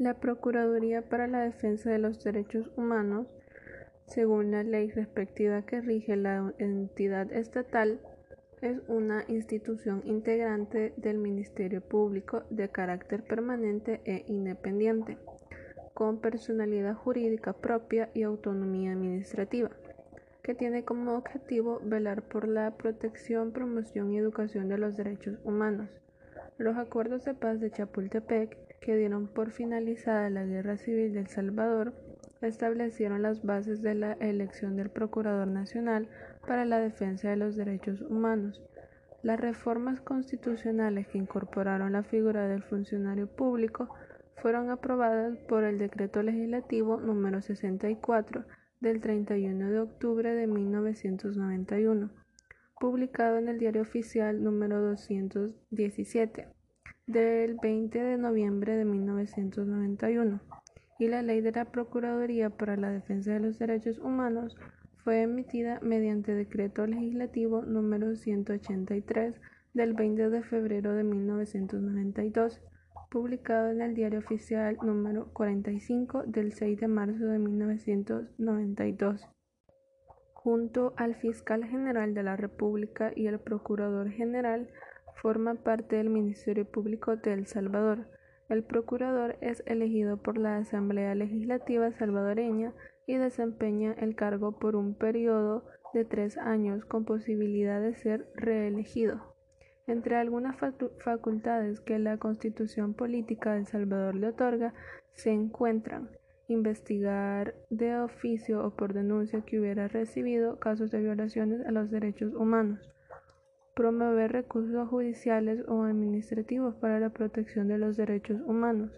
La Procuraduría para la Defensa de los Derechos Humanos, según la ley respectiva que rige la entidad estatal, es una institución integrante del Ministerio Público de carácter permanente e independiente, con personalidad jurídica propia y autonomía administrativa, que tiene como objetivo velar por la protección, promoción y educación de los derechos humanos. Los acuerdos de paz de Chapultepec que dieron por finalizada la Guerra Civil de Salvador, establecieron las bases de la elección del Procurador Nacional para la Defensa de los Derechos Humanos. Las reformas constitucionales que incorporaron la figura del funcionario público fueron aprobadas por el Decreto Legislativo número 64 del 31 de octubre de 1991, publicado en el Diario Oficial número 217 del 20 de noviembre de 1991 y la Ley de la Procuraduría para la Defensa de los Derechos Humanos fue emitida mediante decreto legislativo número 183 del 20 de febrero de 1992, publicado en el Diario Oficial número 45 del 6 de marzo de 1992. Junto al Fiscal General de la República y el Procurador General, forma parte del Ministerio Público de El Salvador. El procurador es elegido por la Asamblea Legislativa salvadoreña y desempeña el cargo por un periodo de tres años con posibilidad de ser reelegido. Entre algunas facultades que la Constitución Política de El Salvador le otorga se encuentran investigar de oficio o por denuncia que hubiera recibido casos de violaciones a los derechos humanos, promover recursos judiciales o administrativos para la protección de los derechos humanos,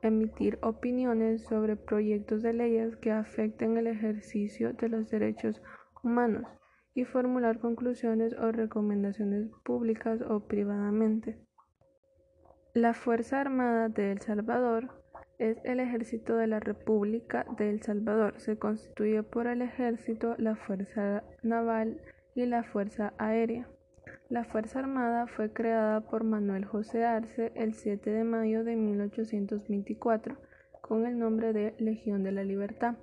emitir opiniones sobre proyectos de leyes que afecten el ejercicio de los derechos humanos y formular conclusiones o recomendaciones públicas o privadamente. La Fuerza Armada de El Salvador es el ejército de la República de El Salvador. Se constituye por el ejército, la Fuerza Naval y la Fuerza Aérea. La Fuerza Armada fue creada por Manuel José Arce el 7 de mayo de 1824 con el nombre de Legión de la Libertad,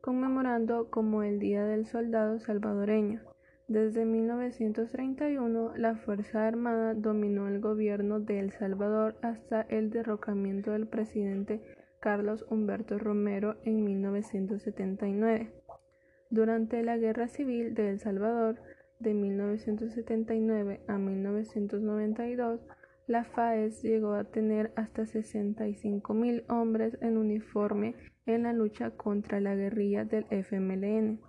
conmemorando como el Día del Soldado Salvadoreño. Desde 1931, la Fuerza Armada dominó el gobierno de El Salvador hasta el derrocamiento del presidente Carlos Humberto Romero en 1979. Durante la Guerra Civil de El Salvador, de 1979 a 1992, la FAES llegó a tener hasta 65.000 hombres en uniforme en la lucha contra la guerrilla del FMLN.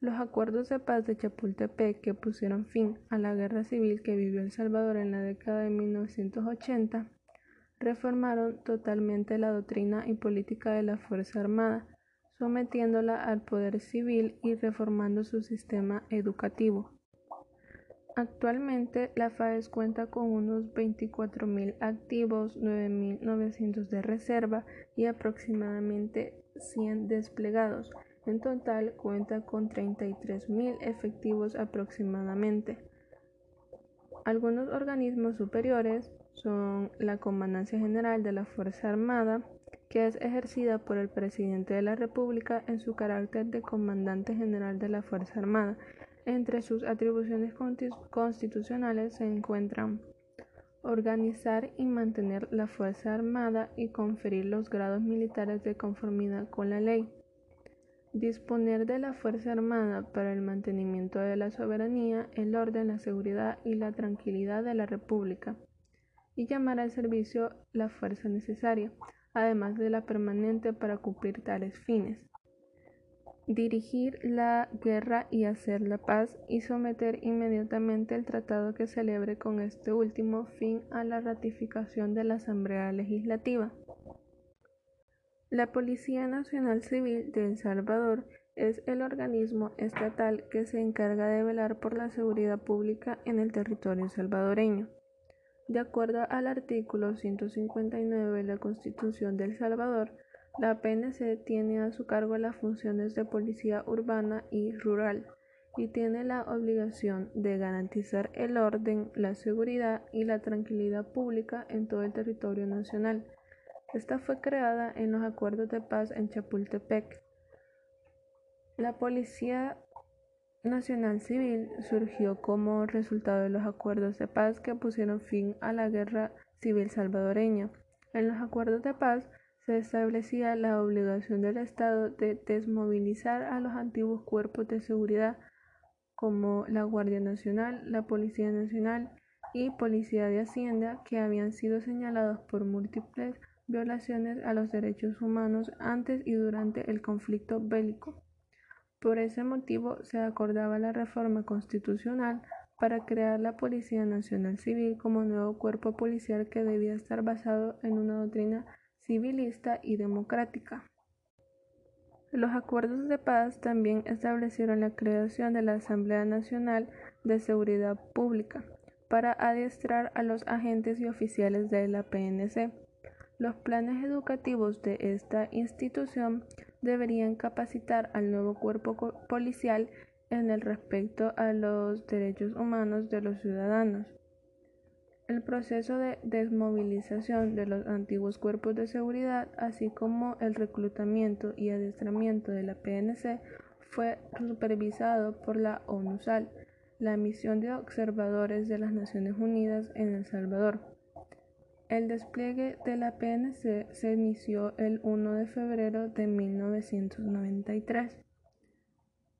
Los acuerdos de paz de Chapultepec que pusieron fin a la guerra civil que vivió El Salvador en la década de 1980 reformaron totalmente la doctrina y política de la Fuerza Armada, sometiéndola al poder civil y reformando su sistema educativo. Actualmente, la FAES cuenta con unos 24.000 activos, 9.900 de reserva y aproximadamente 100 desplegados. En total, cuenta con 33.000 efectivos aproximadamente. Algunos organismos superiores son la Comandancia General de la Fuerza Armada, que es ejercida por el Presidente de la República en su carácter de Comandante General de la Fuerza Armada entre sus atribuciones constitucionales se encuentran organizar y mantener la Fuerza Armada y conferir los grados militares de conformidad con la ley, disponer de la Fuerza Armada para el mantenimiento de la soberanía, el orden, la seguridad y la tranquilidad de la República, y llamar al servicio la fuerza necesaria, además de la permanente para cumplir tales fines dirigir la guerra y hacer la paz y someter inmediatamente el tratado que celebre con este último fin a la ratificación de la Asamblea Legislativa. La Policía Nacional Civil de El Salvador es el organismo estatal que se encarga de velar por la seguridad pública en el territorio salvadoreño. De acuerdo al artículo 159 de la Constitución de El Salvador, la PNC tiene a su cargo las funciones de policía urbana y rural y tiene la obligación de garantizar el orden, la seguridad y la tranquilidad pública en todo el territorio nacional. Esta fue creada en los acuerdos de paz en Chapultepec. La Policía Nacional Civil surgió como resultado de los acuerdos de paz que pusieron fin a la guerra civil salvadoreña. En los acuerdos de paz se establecía la obligación del Estado de desmovilizar a los antiguos cuerpos de seguridad como la Guardia Nacional, la Policía Nacional y Policía de Hacienda que habían sido señalados por múltiples violaciones a los derechos humanos antes y durante el conflicto bélico. Por ese motivo se acordaba la reforma constitucional para crear la Policía Nacional Civil como nuevo cuerpo policial que debía estar basado en una doctrina civilista y democrática. Los acuerdos de paz también establecieron la creación de la Asamblea Nacional de Seguridad Pública para adiestrar a los agentes y oficiales de la PNC. Los planes educativos de esta institución deberían capacitar al nuevo cuerpo policial en el respecto a los derechos humanos de los ciudadanos. El proceso de desmovilización de los antiguos cuerpos de seguridad, así como el reclutamiento y adiestramiento de la PNC, fue supervisado por la ONUSAL, la misión de observadores de las Naciones Unidas en El Salvador. El despliegue de la PNC se inició el 1 de febrero de 1993.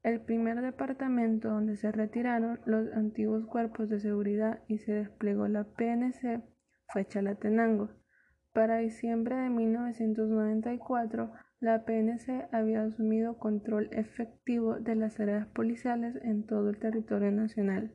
El primer departamento donde se retiraron los antiguos cuerpos de seguridad y se desplegó la PNC fue Chalatenango. Para diciembre de 1994, la PNC había asumido control efectivo de las áreas policiales en todo el territorio nacional.